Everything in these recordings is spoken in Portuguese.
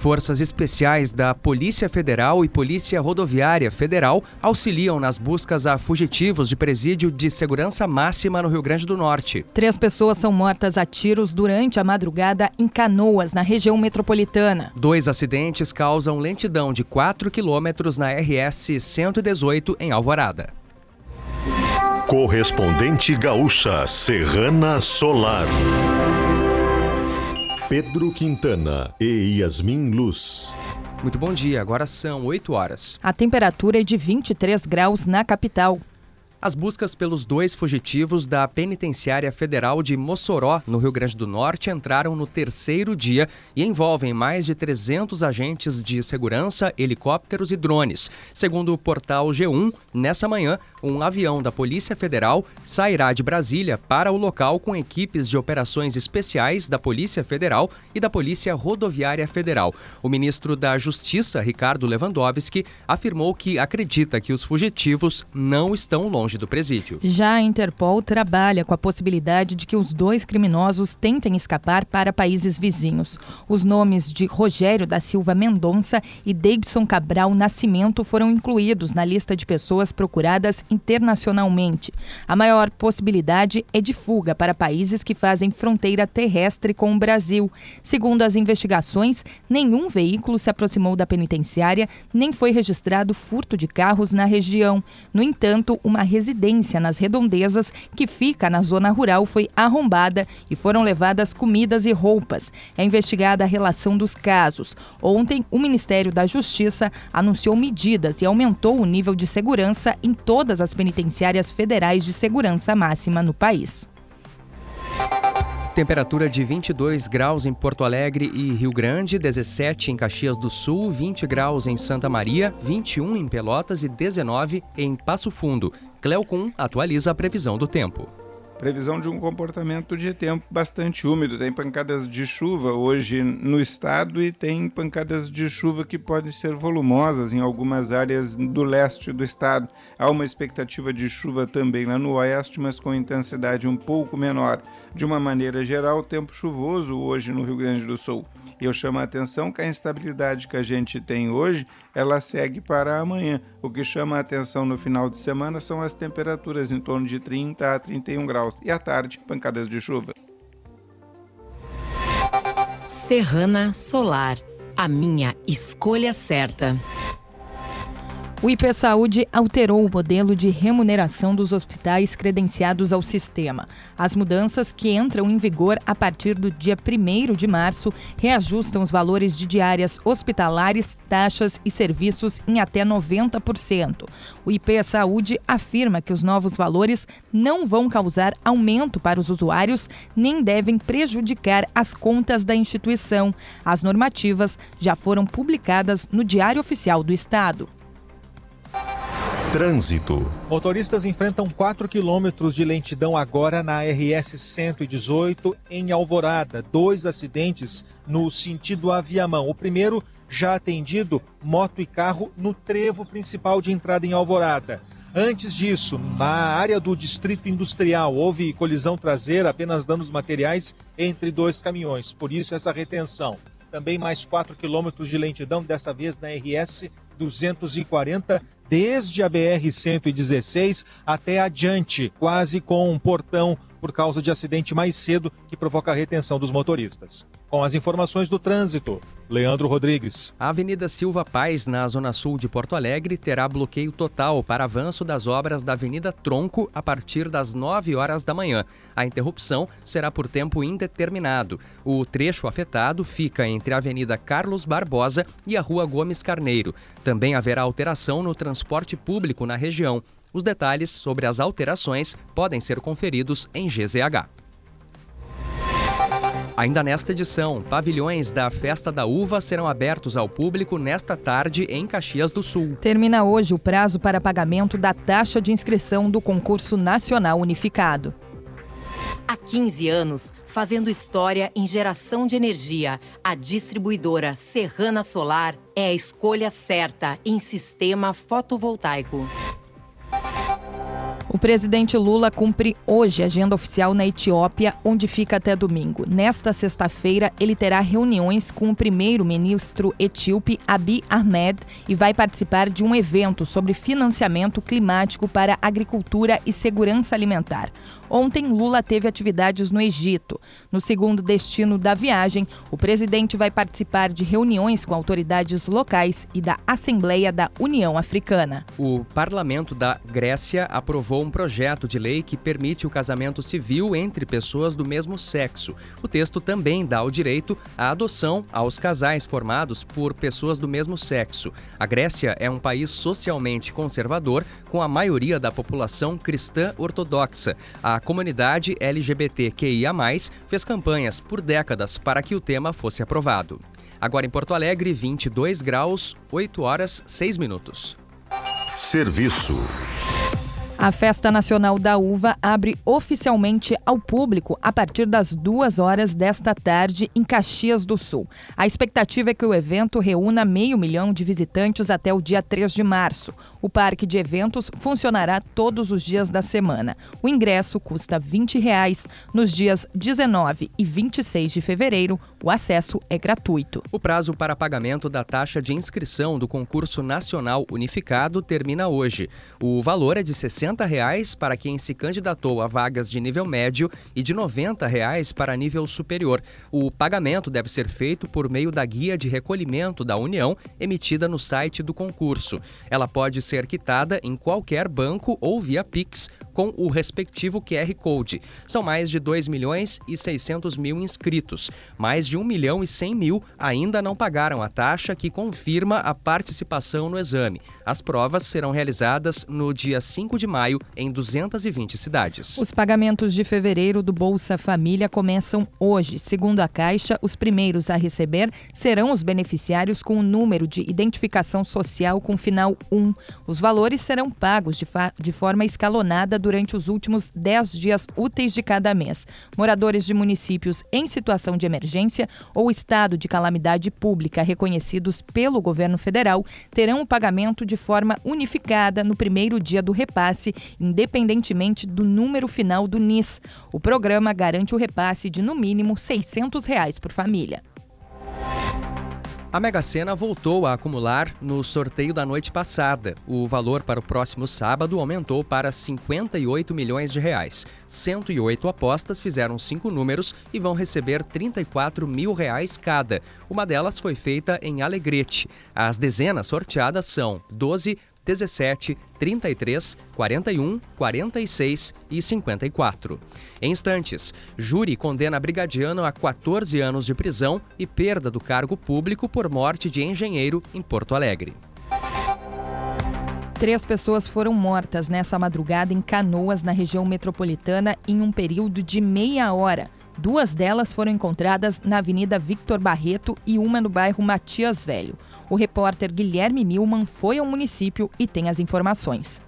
Forças especiais da Polícia Federal e Polícia Rodoviária Federal auxiliam nas buscas a fugitivos de presídio de segurança máxima no Rio Grande do Norte. Três pessoas são mortas a tiros durante a madrugada em Canoas, na região metropolitana. Dois acidentes causam lentidão de 4 quilômetros na RS 118 em Alvorada. Correspondente gaúcha Serrana Solar. Pedro Quintana e Yasmin Luz. Muito bom dia, agora são 8 horas. A temperatura é de 23 graus na capital. As buscas pelos dois fugitivos da Penitenciária Federal de Mossoró, no Rio Grande do Norte, entraram no terceiro dia e envolvem mais de 300 agentes de segurança, helicópteros e drones. Segundo o portal G1, nessa manhã, um avião da Polícia Federal sairá de Brasília para o local com equipes de operações especiais da Polícia Federal e da Polícia Rodoviária Federal. O ministro da Justiça, Ricardo Lewandowski, afirmou que acredita que os fugitivos não estão longe longe do presídio. Já a Interpol trabalha com a possibilidade de que os dois criminosos tentem escapar para países vizinhos. Os nomes de Rogério da Silva Mendonça e Davidson Cabral Nascimento foram incluídos na lista de pessoas procuradas internacionalmente. A maior possibilidade é de fuga para países que fazem fronteira terrestre com o Brasil. Segundo as investigações, nenhum veículo se aproximou da penitenciária, nem foi registrado furto de carros na região. No entanto, uma residência nas redondezas, que fica na zona rural, foi arrombada e foram levadas comidas e roupas. É investigada a relação dos casos. Ontem, o Ministério da Justiça anunciou medidas e aumentou o nível de segurança em todas as penitenciárias federais de segurança máxima no país. Temperatura de 22 graus em Porto Alegre e Rio Grande, 17 em Caxias do Sul, 20 graus em Santa Maria, 21 em Pelotas e 19 em Passo Fundo. Cleocum atualiza a previsão do tempo. Previsão de um comportamento de tempo bastante úmido. Tem pancadas de chuva hoje no estado e tem pancadas de chuva que podem ser volumosas em algumas áreas do leste do estado. Há uma expectativa de chuva também lá no oeste, mas com intensidade um pouco menor. De uma maneira geral, tempo chuvoso hoje no Rio Grande do Sul. Eu chamo a atenção que a instabilidade que a gente tem hoje, ela segue para amanhã. O que chama a atenção no final de semana são as temperaturas em torno de 30 a 31 graus e à tarde, pancadas de chuva. Serrana Solar, a minha escolha certa. O IP Saúde alterou o modelo de remuneração dos hospitais credenciados ao sistema. As mudanças, que entram em vigor a partir do dia 1 de março, reajustam os valores de diárias hospitalares, taxas e serviços em até 90%. O IP Saúde afirma que os novos valores não vão causar aumento para os usuários nem devem prejudicar as contas da instituição. As normativas já foram publicadas no Diário Oficial do Estado. Trânsito. Motoristas enfrentam 4 quilômetros de lentidão agora na RS 118 em Alvorada. Dois acidentes no sentido Aviamão. O primeiro já atendido moto e carro no trevo principal de entrada em Alvorada. Antes disso, na área do Distrito Industrial, houve colisão traseira, apenas danos materiais entre dois caminhões. Por isso, essa retenção. Também mais 4 quilômetros de lentidão, dessa vez na RS 240 desde a BR-116 até adiante, quase com um portão por causa de acidente mais cedo que provoca a retenção dos motoristas. Com as informações do trânsito, Leandro Rodrigues. A Avenida Silva Paz, na Zona Sul de Porto Alegre, terá bloqueio total para avanço das obras da Avenida Tronco a partir das 9 horas da manhã. A interrupção será por tempo indeterminado. O trecho afetado fica entre a Avenida Carlos Barbosa e a Rua Gomes Carneiro. Também haverá alteração no transporte público na região. Os detalhes sobre as alterações podem ser conferidos em GZH. Ainda nesta edição, pavilhões da Festa da Uva serão abertos ao público nesta tarde em Caxias do Sul. Termina hoje o prazo para pagamento da taxa de inscrição do concurso nacional unificado. Há 15 anos, fazendo história em geração de energia, a distribuidora Serrana Solar é a escolha certa em sistema fotovoltaico. O presidente Lula cumpre hoje agenda oficial na Etiópia, onde fica até domingo. Nesta sexta-feira, ele terá reuniões com o primeiro-ministro etíope Abiy Ahmed e vai participar de um evento sobre financiamento climático para agricultura e segurança alimentar. Ontem, Lula teve atividades no Egito. No segundo destino da viagem, o presidente vai participar de reuniões com autoridades locais e da Assembleia da União Africana. O parlamento da Grécia aprovou um projeto de lei que permite o casamento civil entre pessoas do mesmo sexo. O texto também dá o direito à adoção aos casais formados por pessoas do mesmo sexo. A Grécia é um país socialmente conservador, com a maioria da população cristã ortodoxa. A comunidade LGBTQIA, fez campanhas por décadas para que o tema fosse aprovado. Agora em Porto Alegre, 22 graus, 8 horas 6 minutos. Serviço. A Festa Nacional da Uva abre oficialmente ao público a partir das duas horas desta tarde em Caxias do Sul. A expectativa é que o evento reúna meio milhão de visitantes até o dia 3 de março. O parque de eventos funcionará todos os dias da semana. O ingresso custa 20 reais. Nos dias 19 e 26 de fevereiro, o acesso é gratuito. O prazo para pagamento da taxa de inscrição do concurso nacional unificado termina hoje. O valor é de 60 80 reais para quem se candidatou a vagas de nível médio e de 90 reais para nível superior. O pagamento deve ser feito por meio da guia de recolhimento da União emitida no site do concurso. Ela pode ser quitada em qualquer banco ou via Pix com o respectivo QR Code. São mais de 2 milhões e 600 mil inscritos. Mais de 1 milhão e 100 mil ainda não pagaram a taxa que confirma a participação no exame. As provas serão realizadas no dia 5 de março maio em 220 cidades. Os pagamentos de fevereiro do Bolsa Família começam hoje. Segundo a Caixa, os primeiros a receber serão os beneficiários com o número de identificação social com final 1. Os valores serão pagos de, de forma escalonada durante os últimos 10 dias úteis de cada mês. Moradores de municípios em situação de emergência ou estado de calamidade pública reconhecidos pelo governo federal terão o pagamento de forma unificada no primeiro dia do repasse, independentemente do número final do NIS. O programa garante o repasse de no mínimo 600 reais por família. A Mega Sena voltou a acumular no sorteio da noite passada. O valor para o próximo sábado aumentou para 58 milhões de reais. 108 apostas fizeram cinco números e vão receber 34 mil reais cada. Uma delas foi feita em Alegrete. As dezenas sorteadas são 12, 17, 33, 41, 46 e 54. Em instantes, júri condena Brigadiano a 14 anos de prisão e perda do cargo público por morte de engenheiro em Porto Alegre. Três pessoas foram mortas nessa madrugada em Canoas, na região metropolitana, em um período de meia hora. Duas delas foram encontradas na Avenida Victor Barreto e uma no bairro Matias Velho. O repórter Guilherme Milman foi ao município e tem as informações.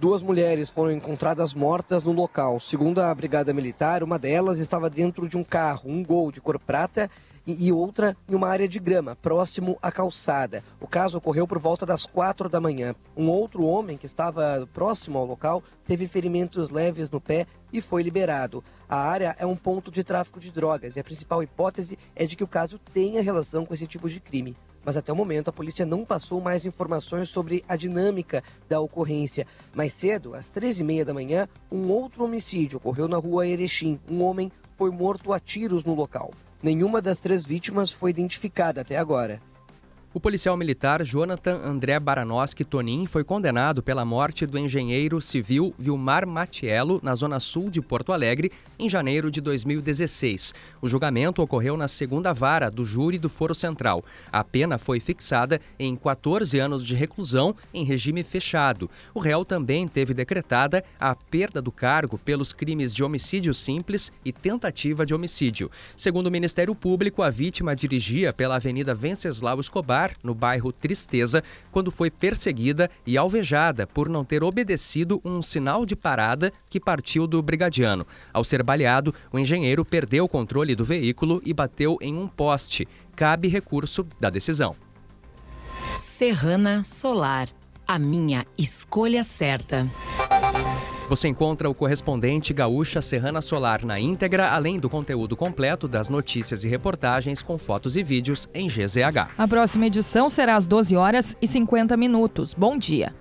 Duas mulheres foram encontradas mortas no local. Segundo a Brigada Militar, uma delas estava dentro de um carro, um gol de cor prata, e outra em uma área de grama, próximo à calçada. O caso ocorreu por volta das quatro da manhã. Um outro homem que estava próximo ao local teve ferimentos leves no pé e foi liberado. A área é um ponto de tráfico de drogas e a principal hipótese é de que o caso tenha relação com esse tipo de crime mas até o momento a polícia não passou mais informações sobre a dinâmica da ocorrência. Mais cedo, às 13h30 da manhã, um outro homicídio ocorreu na rua Erechim. Um homem foi morto a tiros no local. Nenhuma das três vítimas foi identificada até agora. O policial militar Jonathan André Baranoski Tonin foi condenado pela morte do engenheiro civil Vilmar Matiello na zona sul de Porto Alegre em janeiro de 2016. O julgamento ocorreu na segunda vara do júri do Foro Central. A pena foi fixada em 14 anos de reclusão em regime fechado. O réu também teve decretada a perda do cargo pelos crimes de homicídio simples e tentativa de homicídio. Segundo o Ministério Público, a vítima dirigia pela Avenida Venceslau Escobar no bairro Tristeza, quando foi perseguida e alvejada por não ter obedecido um sinal de parada que partiu do brigadiano. Ao ser baleado, o engenheiro perdeu o controle do veículo e bateu em um poste. Cabe recurso da decisão. Serrana Solar, a minha escolha certa. Você encontra o correspondente Gaúcha Serrana Solar na íntegra, além do conteúdo completo das notícias e reportagens com fotos e vídeos em GZH. A próxima edição será às 12 horas e 50 minutos. Bom dia.